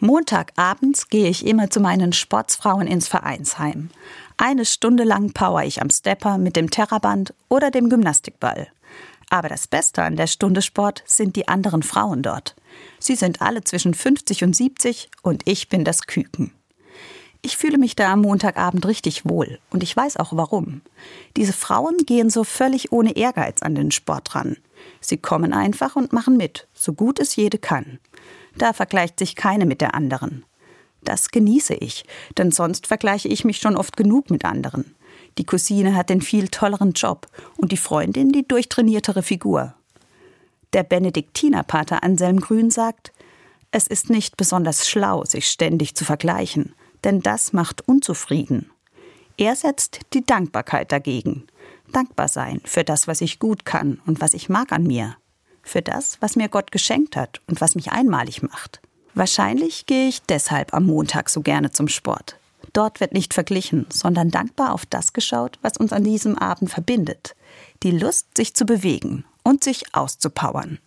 Montagabends gehe ich immer zu meinen Sportsfrauen ins Vereinsheim. Eine Stunde lang power ich am Stepper mit dem Terraband oder dem Gymnastikball. Aber das Beste an der Stunde Sport sind die anderen Frauen dort. Sie sind alle zwischen 50 und 70 und ich bin das Küken. Ich fühle mich da am Montagabend richtig wohl und ich weiß auch warum. Diese Frauen gehen so völlig ohne Ehrgeiz an den Sport ran. Sie kommen einfach und machen mit, so gut es jede kann. Da vergleicht sich keine mit der anderen. Das genieße ich, denn sonst vergleiche ich mich schon oft genug mit anderen. Die Cousine hat den viel tolleren Job und die Freundin die durchtrainiertere Figur. Der Benediktinerpater Anselm Grün sagt, es ist nicht besonders schlau, sich ständig zu vergleichen denn das macht unzufrieden. Er setzt die Dankbarkeit dagegen. Dankbar sein für das, was ich gut kann und was ich mag an mir. Für das, was mir Gott geschenkt hat und was mich einmalig macht. Wahrscheinlich gehe ich deshalb am Montag so gerne zum Sport. Dort wird nicht verglichen, sondern dankbar auf das geschaut, was uns an diesem Abend verbindet. Die Lust, sich zu bewegen und sich auszupowern.